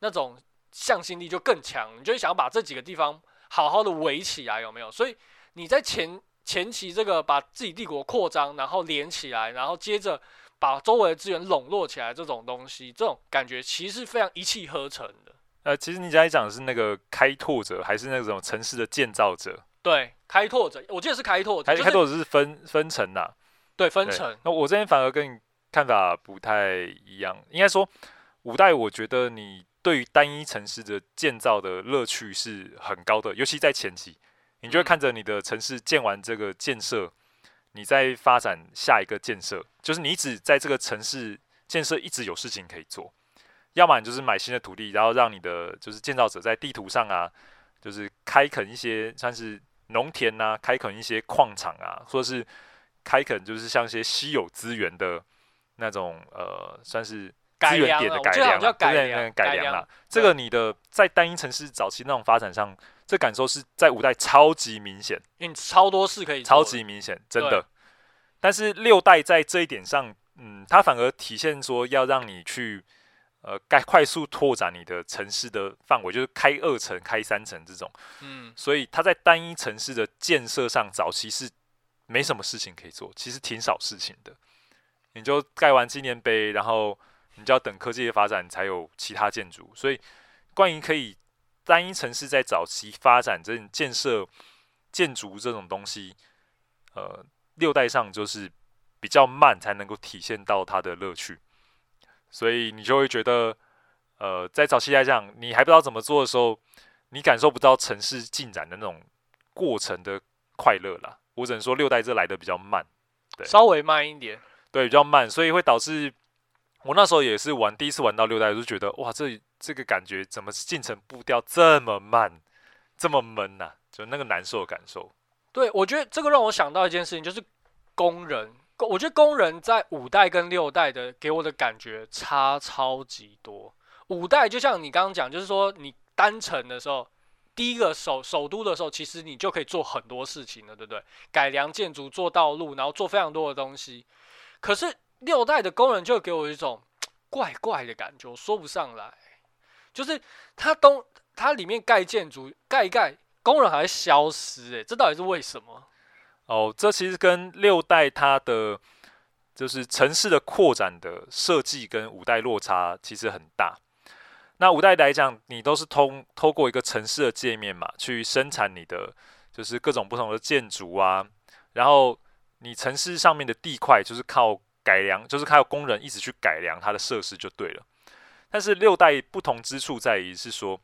那种向心力就更强，你就会想要把这几个地方好好的围起来，有没有？所以你在前。前期这个把自己帝国扩张，然后连起来，然后接着把周围的资源笼络起来，这种东西，这种感觉其实是非常一气呵成的。
呃，其实你刚才讲的是那个开拓者，还是那种城市的建造者？
对，开拓者，我记得是开拓者。
开拓者是分分层的。
对，分层。
那我这边反而跟你看法不太一样。应该说，五代我觉得你对于单一城市的建造的乐趣是很高的，尤其在前期。你就会看着你的城市建完这个建设，你再发展下一个建设，就是你一直在这个城市建设，一直有事情可以做。要么你就是买新的土地，然后让你的就是建造者在地图上啊，就是开垦一些像是农田呐、啊，开垦一些矿场啊，或者是开垦就是像一些稀有资源的那种呃，算是资源点的改良，改良改良啦。这个你的在单一城市早期那种发展上。这感受是在五代超级明显，
因为超多事可以做，
超级明显，真的。但是六代在这一点上，嗯，它反而体现说要让你去，呃，该快速拓展你的城市的范围，就是开二层、开三层这种。嗯，所以它在单一城市的建设上，早期是没什么事情可以做，其实挺少事情的。你就盖完纪念碑，然后你就要等科技的发展才有其他建筑。所以关于可以。单一城市在早期发展这种建设建筑这种东西，呃，六代上就是比较慢，才能够体现到它的乐趣。所以你就会觉得，呃，在早期来讲，你还不知道怎么做的时候，你感受不到城市进展的那种过程的快乐啦。我只能说，六代这来的比较慢，对，
稍微慢一点，
对，比较慢，所以会导致我那时候也是玩第一次玩到六代，就觉得哇，这。这个感觉怎么进程步调这么慢，这么闷呐、就那个难受的感受。
对，我觉得这个让我想到一件事情，就是工人。我觉得工人在五代跟六代的给我的感觉差超级多。五代就像你刚刚讲，就是说你单程的时候，第一个首首都的时候，其实你就可以做很多事情了，对不对？改良建筑、做道路，然后做非常多的东西。可是六代的工人就给我一种怪怪的感觉，我说不上来。就是它东，它里面盖建筑盖一盖，工人还会消失，诶，这到底是为什么？
哦，这其实跟六代它的就是城市的扩展的设计跟五代落差其实很大。那五代来讲，你都是通透过一个城市的界面嘛，去生产你的就是各种不同的建筑啊，然后你城市上面的地块就是靠改良，就是它有工人一直去改良它的设施就对了。但是六代不同之处在于是说，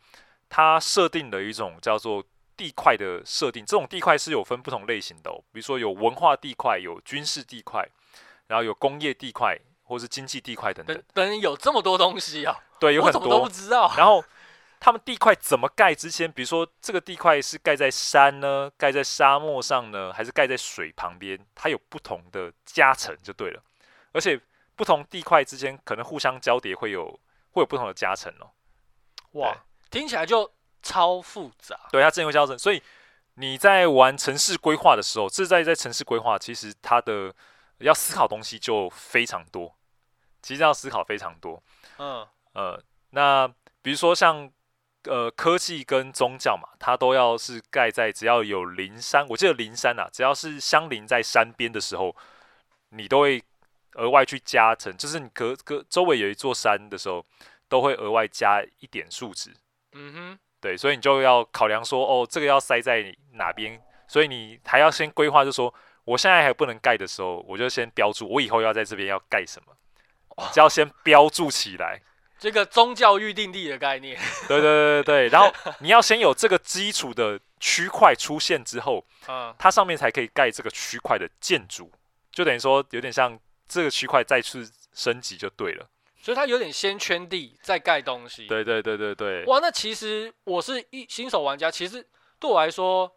它设定了一种叫做地块的设定，这种地块是有分不同类型的哦，比如说有文化地块、有军事地块，然后有工业地块或是经济地块等等。
等有这么多东西啊？
对，有很多。
我怎么都不知道。
然后他们地块怎么盖之前，比如说这个地块是盖在山呢，盖在沙漠上呢，还是盖在水旁边？它有不同的加成就对了。而且不同地块之间可能互相交叠，会有会有不同的加成哦。
哇，听起来就。超复杂，
对，它真有加成，所以你在玩城市规划的时候，这在在城市规划，其实它的要思考东西就非常多，其实要思考非常多。嗯呃，那比如说像呃科技跟宗教嘛，它都要是盖在只要有灵山，我记得灵山啊，只要是相邻在山边的时候，你都会额外去加成，就是你隔隔周围有一座山的时候，都会额外加一点数值。嗯哼。对，所以你就要考量说，哦，这个要塞在哪边，所以你还要先规划，就说我现在还不能盖的时候，我就先标注，我以后要在这边要盖什么，就要先标注起来。
这个宗教预定地的概念。
对对对对对，然后你要先有这个基础的区块出现之后，嗯，它上面才可以盖这个区块的建筑，就等于说有点像这个区块再次升级就对了。
所以它有点先圈地再盖东西。
对对对对对。
哇，那其实我是一新手玩家，其实对我来说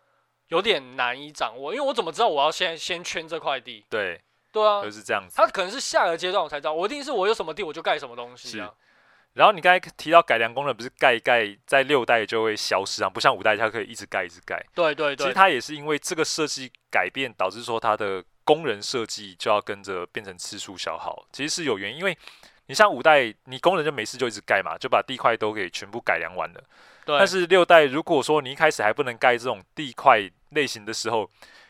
有点难以掌握，因为我怎么知道我要先先圈这块地？
对
对啊，
就是这样子。
它可能是下个阶段我才知道，我一定是我有什么地我就盖什么东西啊。
然后你刚才提到改良工人，不是盖一盖在六代就会消失啊？不像五代它可以一直盖一直盖。
对对对。
其实它也是因为这个设计改变，导致说它的工人设计就要跟着变成次数消耗，其实是有原因，因为。你像五代，你工人就没事就一直盖嘛，就把地块都给全部改良完了。对。但是六代，如果说你一开始还不能盖这种地块类型的时候，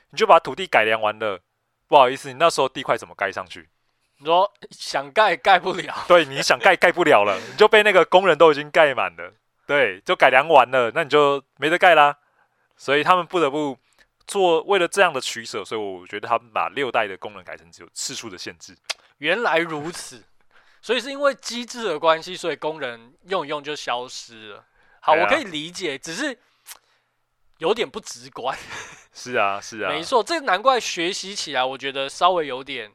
你就把土地改良完了，不好意思，你那时候地块怎么盖上去？
你说想盖盖不了。
对，你想盖盖不了了，你就被那个工人都已经盖满了。对，就改良完了，那你就没得盖啦。所以他们不得不做，为了这样的取舍，所以我觉得他们把六代的功能改成只有次数的限制。
原来如此。所以是因为机制的关系，所以工人用一用就消失了。好，我可以理解，只是 有点不直观。
是啊，是啊，
没错，这难怪学习起来我觉得稍微有点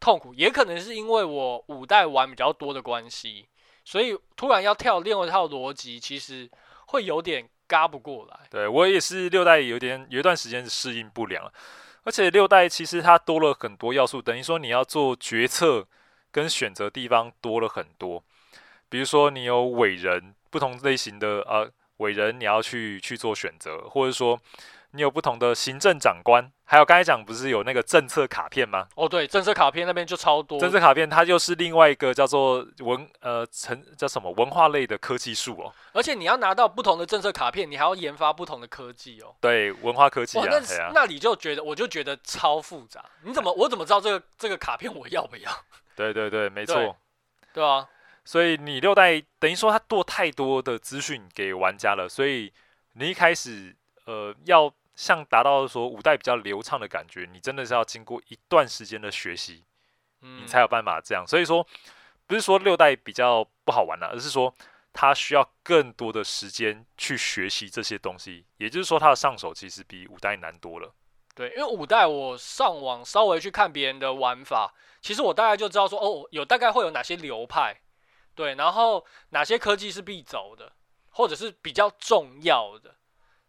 痛苦，也可能是因为我五代玩比较多的关系，所以突然要跳另外一套逻辑，其实会有点嘎不过来。
对，我也是六代有点有一段时间是适应不良，而且六代其实它多了很多要素，等于说你要做决策。跟选择地方多了很多，比如说你有伟人，不同类型的呃伟人，你要去去做选择，或者说你有不同的行政长官，还有刚才讲不是有那个政策卡片吗？
哦，对，政策卡片那边就超多。
政策卡片它就是另外一个叫做文呃成叫什么文化类的科技树哦。
而且你要拿到不同的政策卡片，你还要研发不同的科技哦。
对，文化科技啊。
那、啊、那你就觉得我就觉得超复杂，你怎么我怎么知道这个这个卡片我要不要？
对对对，没错，
对，对啊，
所以你六代等于说他做太多的资讯给玩家了，所以你一开始呃要像达到说五代比较流畅的感觉，你真的是要经过一段时间的学习，嗯，你才有办法这样。所以说不是说六代比较不好玩了，而是说它需要更多的时间去学习这些东西，也就是说它的上手其实比五代难多了。
对，因为五代我上网稍微去看别人的玩法，其实我大概就知道说，哦，有大概会有哪些流派，对，然后哪些科技是必走的，或者是比较重要的。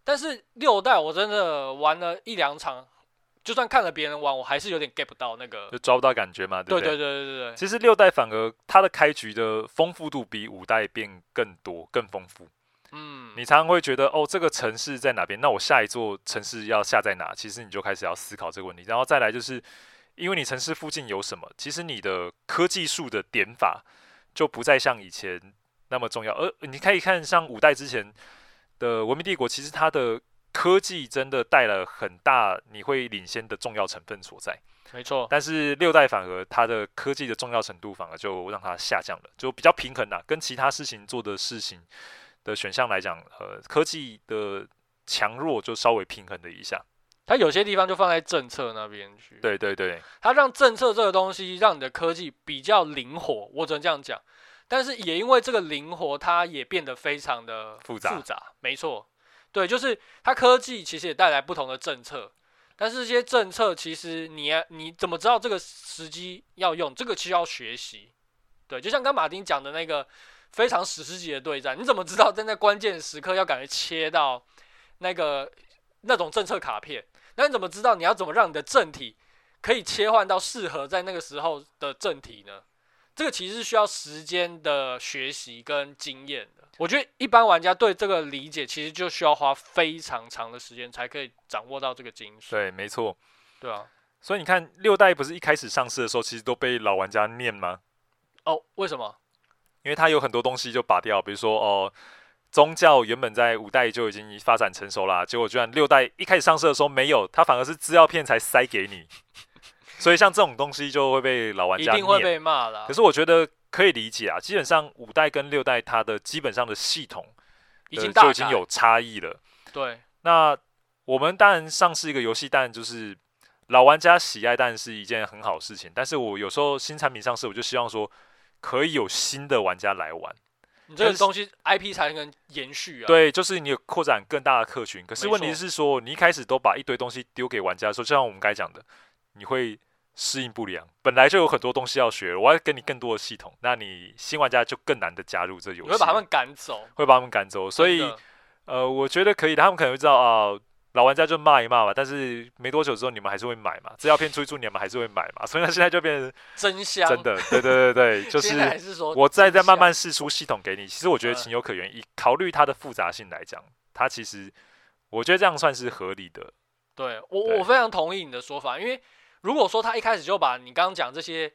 但是六代我真的玩了一两场，就算看了别人玩，我还是有点 get 不到那个，
就抓不到感觉嘛，对不对？
对对对对对对。
其实六代反而它的开局的丰富度比五代变更多、更丰富。嗯，你常常会觉得哦，这个城市在哪边？那我下一座城市要下在哪？其实你就开始要思考这个问题。然后再来就是，因为你城市附近有什么，其实你的科技树的点法就不再像以前那么重要。而你可以看，像五代之前的文明帝国，其实它的科技真的带了很大你会领先的重要成分所在。
没错。
但是六代反而它的科技的重要程度反而就让它下降了，就比较平衡啦，跟其他事情做的事情。的选项来讲，呃，科技的强弱就稍微平衡了一下。
它有些地方就放在政策那边去。
对对对，
它让政策这个东西让你的科技比较灵活，我只能这样讲。但是也因为这个灵活，它也变得非常的复杂。复杂，没错。对，就是它科技其实也带来不同的政策，但是这些政策其实你你怎么知道这个时机要用？这个需要学习。对，就像刚马丁讲的那个非常史诗级的对战，你怎么知道在那关键时刻要赶快切到那个那种政策卡片？那你怎么知道你要怎么让你的政体可以切换到适合在那个时候的政体呢？这个其实是需要时间的学习跟经验的。我觉得一般玩家对这个理解，其实就需要花非常长的时间才可以掌握到这个精髓。
对，没错。
对啊，
所以你看六代不是一开始上市的时候，其实都被老玩家念吗？
哦，为什么？
因为它有很多东西就拔掉，比如说哦，宗教原本在五代就已经发展成熟啦，结果居然六代一开始上市的时候没有，它反而是资料片才塞给你，所以像这种东西就会被老玩家，
一定会被骂啦。
可是我觉得可以理解啊，基本上五代跟六代它的基本上的系统
已经
就已经有差异了。
对，
那我们当然上市一个游戏，当然就是老玩家喜爱，当然是一件很好的事情。但是我有时候新产品上市，我就希望说。可以有新的玩家来玩，
你这个东西 IP 才能延续啊。
对，就是你有扩展更大的客群。可是问题是说，你一开始都把一堆东西丢给玩家的时候，就像我们刚才讲的，你会适应不良。本来就有很多东西要学，我要给你更多的系统，那你新玩家就更难的加入这游
戏。会把他们赶走，
会把他们赶走。所以，呃，我觉得可以的，他们可能会知道啊。呃老玩家就骂一骂吧，但是没多久之后你们还是会买嘛，资料片出一出你们还是会买嘛，所以呢现在就变成
真香，
真的，对对对对，就 是我再再慢慢试出系统给你，其实我觉得情有可原，以考虑它的复杂性来讲，它其实我觉得这样算是合理的。
对我我非常同意你的说法，因为如果说他一开始就把你刚刚讲这些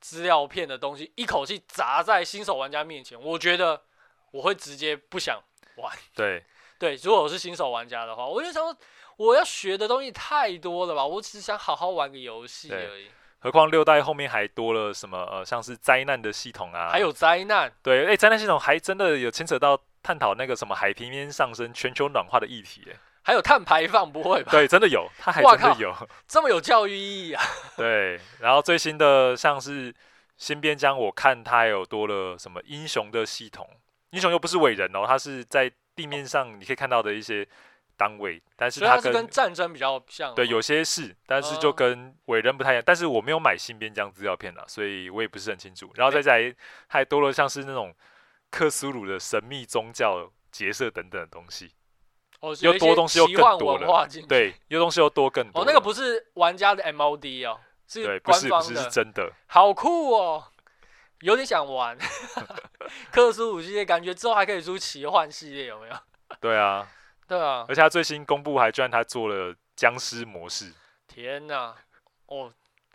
资料片的东西一口气砸在新手玩家面前，我觉得我会直接不想玩。
对。
对，如果我是新手玩家的话，我就想说，我要学的东西太多了吧？我只是想好好玩个游戏而已。
何况六代后面还多了什么呃，像是灾难的系统啊，
还有灾难。
对，哎，灾难系统还真的有牵扯到探讨那个什么海平面上升、全球暖化的议题，哎，
还有碳排放，不会吧？
对，真的有，它还真的有，
这么有教育意义啊？
对，然后最新的像是新边疆，我看它有多了什么英雄的系统，英雄又不是伟人哦，它是在。地面上你可以看到的一些单位，但是它跟，
跟战争比较像。
对，有些是，但是就跟伟人不太一样。但是我没有买新边疆资料片了，所以我也不是很清楚。然后再再来，还多了像是那种克苏鲁的神秘宗教角色等等的东西。
哦，
又多东西又更多了。对，又东西又多更多。
哦，那个不是玩家的 MOD 哦，是官方的，
不是，不是，是真的。
好酷哦！有点想玩 克苏鲁系列，感觉之后还可以出奇幻系列，有没有？
对啊，
对啊，
而且他最新公布还居然他做了僵尸模式，
天哪，哦，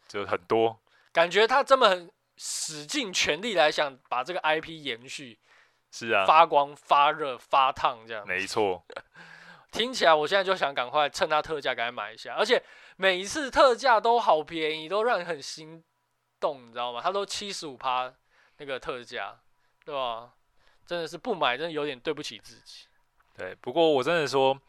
就很多，
感觉他这么使尽全力来想把这个 IP 延续，
是啊，
发光发热发烫这样，
没错，
听起来我现在就想赶快趁它特价赶快买一下，而且每一次特价都好便宜，都让人很心动，你知道吗？它都七十五趴那个特价，对吧？真的是不买，真的有点对不起自己。
对，不过我真的说，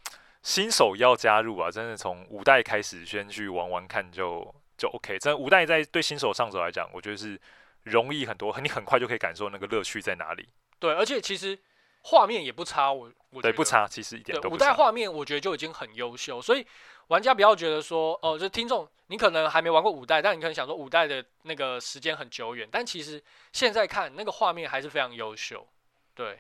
新手要加入啊，真的从五代开始先去玩玩看就就 OK。真的五代在对新手上手来讲，我觉得是容易很多，你很快就可以感受那个乐趣在哪里。
对，而且其实画面也不差，我我觉得
对不差，其实一点都不差。
五代画面我觉得就已经很优秀，所以。玩家不要觉得说，哦，就听众，你可能还没玩过五代，但你可能想说五代的那个时间很久远，但其实现在看那个画面还是非常优秀。对，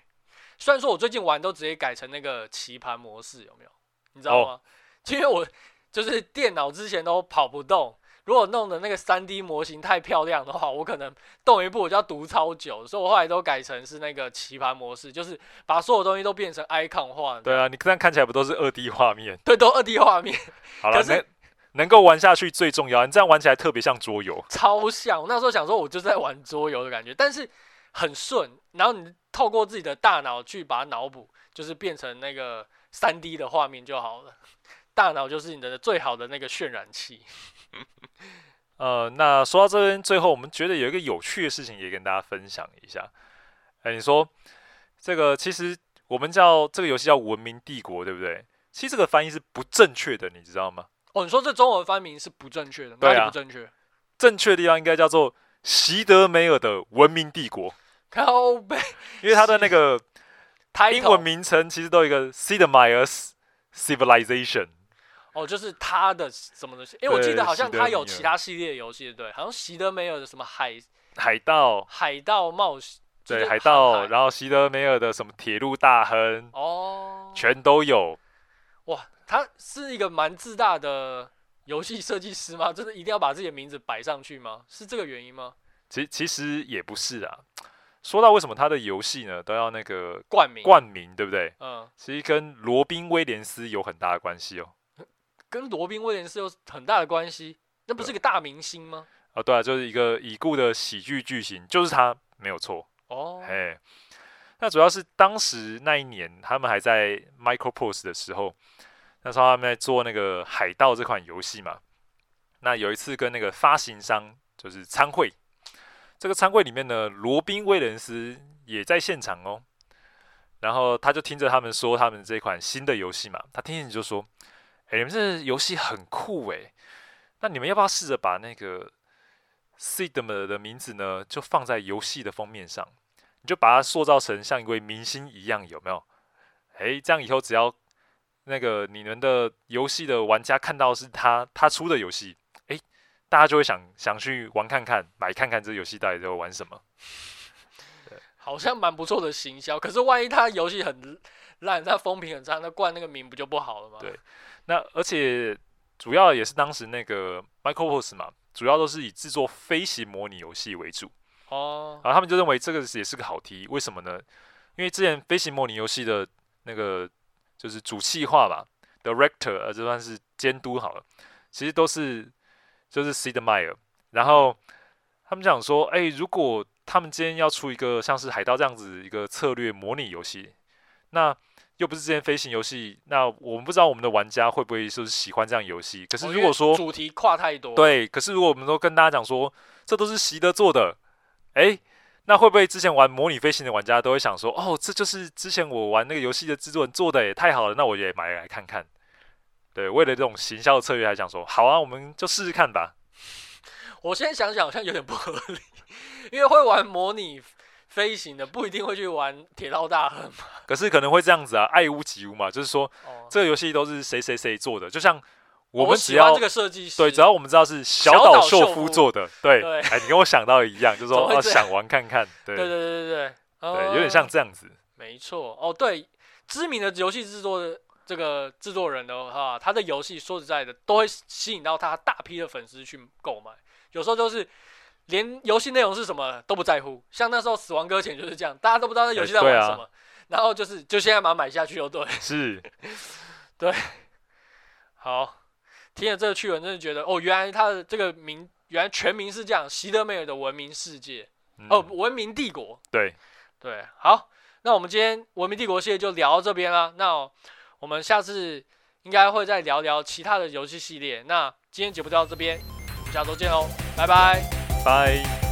虽然说我最近玩都直接改成那个棋盘模式，有没有？你知道吗？因为我就是电脑之前都跑不动。如果弄的那个三 D 模型太漂亮的话，我可能动一步我就要读超久，所以我后来都改成是那个棋盘模式，就是把所有东西都变成 icon 化。
对啊，你这样看起来不都是二 D 画面？
对，都二 D 画面。
好了，能能够玩下去最重要。你这样玩起来特别像桌游，
超像。我那时候想说，我就在玩桌游的感觉，但是很顺。然后你透过自己的大脑去把它脑补，就是变成那个三 D 的画面就好了。大脑就是你的最好的那个渲染器。
呃，那说到这边，最后我们觉得有一个有趣的事情也跟大家分享一下。哎，你说这个其实我们叫这个游戏叫《文明帝国》，对不对？其实这个翻译是不正确的，你知道吗？
哦，你说这中文翻译是不正确的，哪里不正确？
正确的地方应该叫做席德梅尔的文明帝国。
靠背，
因为它的那个英文名称其实都有一个 Sid Meier's Civilization。
哦，就是他的什么东西？因为我记得好像他有其他系列游戏，对，好像席德梅尔的什么海
海盗、
海盗冒险，
对，海盗，然后席德梅尔的什么铁路大亨，
哦，
全都有。
哇，他是一个蛮自大的游戏设计师吗？就是一定要把自己的名字摆上去吗？是这个原因吗？
其其实也不是啊。说到为什么他的游戏呢都要那个
冠名，
冠名对不对？
嗯，
其实跟罗宾威廉斯有很大的关系哦。
跟罗宾威廉斯有很大的关系？那不是个大明星吗？
哦，对啊，就是一个已故的喜剧巨星，就是他，没有错。
哦，
嘿，那主要是当时那一年他们还在 Microprose 的时候，那时候他们在做那个海盗这款游戏嘛。那有一次跟那个发行商就是参会。这个参会里面呢，罗宾威廉斯也在现场哦。然后他就听着他们说他们这款新的游戏嘛，他听见就说：“哎，你们这游戏很酷哎，那你们要不要试着把那个 Sid 的名字呢，就放在游戏的封面上？你就把它塑造成像一位明星一样，有没有？哎，这样以后只要那个你们的游戏的玩家看到是他他出的游戏。”大家就会想想去玩看看，买看看这游戏到底在玩什么。
好像蛮不错的行销。可是万一他游戏很烂，他风评很差，那冠那个名不就不好了吗？
对。那而且主要也是当时那个 Microsoft 嘛，主要都是以制作飞行模拟游戏为主。
哦。
然后他们就认为这个也是个好题，为什么呢？因为之前飞行模拟游戏的那个就是主企划吧，Director，呃，就算是监督好了，其实都是。就是 Sid Meier，然后他们讲说，哎，如果他们今天要出一个像是海盗这样子一个策略模拟游戏，那又不是之前飞行游戏，那我们不知道我们的玩家会不会就是喜欢这样游戏。可是如果说
主题跨太多，
对，可是如果我们都跟大家讲说，这都是习德做的，哎，那会不会之前玩模拟飞行的玩家都会想说，哦，这就是之前我玩那个游戏的制作人做的，也太好了，那我也买来看看。对，为了这种行销的策略来讲，说好啊，我们就试试看吧。
我现在想想，好像有点不合理，因为会玩模拟飞行的，不一定会去玩铁道大亨嘛。
可是可能会这样子啊，爱屋及乌嘛，就是说，
哦、
这个游戏都是谁谁谁做的，就像我们只要、
哦、这个设计师，
对，只要我们知道是小岛秀夫做的，对，
对
哎，你跟我想到的一样，就是说 哦，想玩看看，对，
对对对对对，
对，对，有点像这样子。
没错，哦，对，知名的游戏制作的。这个制作人的话，他的游戏说实在的，都会吸引到他大批的粉丝去购买。有时候就是连游戏内容是什么都不在乎，像那时候《死亡搁浅》就是这样，大家都不知道那游戏在玩什么，然后就是就现在把它买下去就对。是，对。好，听了这个趣闻，真的觉得哦，原来他的这个名，原来全名是这样，席德梅尔的文明世界，嗯、哦，文明帝国。对，对。好，那我们今天文明帝国系列就聊到这边了。那、哦。我们下次应该会再聊聊其他的游戏系列。那今天节目就到这边，我们下周见喽，拜拜，
拜。